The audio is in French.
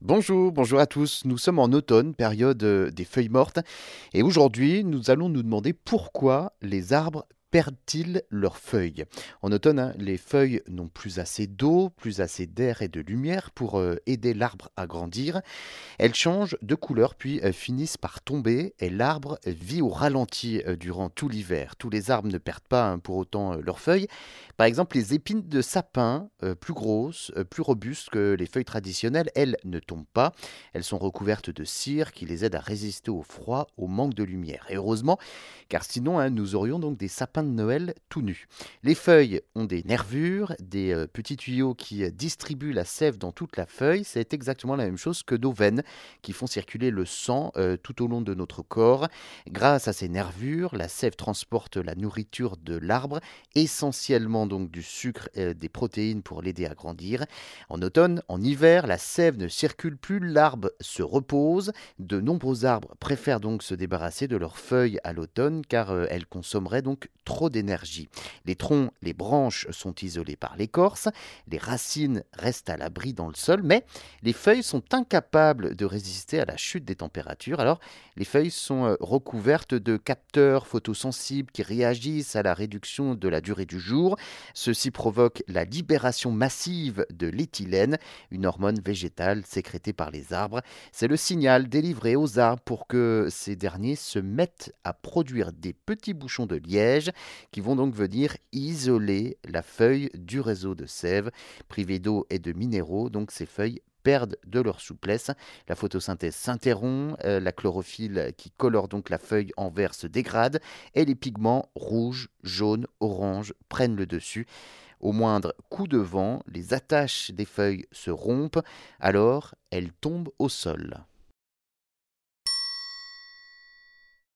Bonjour, bonjour à tous. Nous sommes en automne, période euh, des feuilles mortes, et aujourd'hui nous allons nous demander pourquoi les arbres perdent-ils leurs feuilles? En automne, hein, les feuilles n'ont plus assez d'eau, plus assez d'air et de lumière pour euh, aider l'arbre à grandir. Elles changent de couleur puis euh, finissent par tomber et l'arbre vit au ralenti euh, durant tout l'hiver. Tous les arbres ne perdent pas hein, pour autant leurs feuilles. Par exemple, les épines de sapin, plus grosses, plus robustes que les feuilles traditionnelles, elles ne tombent pas. Elles sont recouvertes de cire qui les aide à résister au froid, au manque de lumière. Et heureusement, car sinon hein, nous aurions donc des sapins de Noël tout nu. Les feuilles ont des nervures, des euh, petits tuyaux qui euh, distribuent la sève dans toute la feuille. C'est exactement la même chose que nos veines qui font circuler le sang euh, tout au long de notre corps. Grâce à ces nervures, la sève transporte la nourriture de l'arbre, essentiellement donc du sucre et des protéines pour l'aider à grandir. En automne, en hiver, la sève ne circule plus, l'arbre se repose. De nombreux arbres préfèrent donc se débarrasser de leurs feuilles à l'automne car elles consommeraient donc trop d'énergie. Les troncs, les branches sont isolés par l'écorce, les racines restent à l'abri dans le sol, mais les feuilles sont incapables de résister à la chute des températures. Alors, les feuilles sont euh, recouvertes de capteurs photosensibles qui réagissent à la réduction de la durée du jour. Ceci provoque la libération massive de l'éthylène, une hormone végétale sécrétée par les arbres. C'est le signal délivré aux arbres pour que ces derniers se mettent à produire des petits bouchons de liège qui vont donc venir isoler la feuille du réseau de sève. Privées d'eau et de minéraux, donc ces feuilles perdent de leur souplesse. La photosynthèse s'interrompt, euh, la chlorophylle qui colore donc la feuille en vert se dégrade et les pigments rouges, jaunes, oranges prennent le dessus. Au moindre coup de vent, les attaches des feuilles se rompent, alors elles tombent au sol.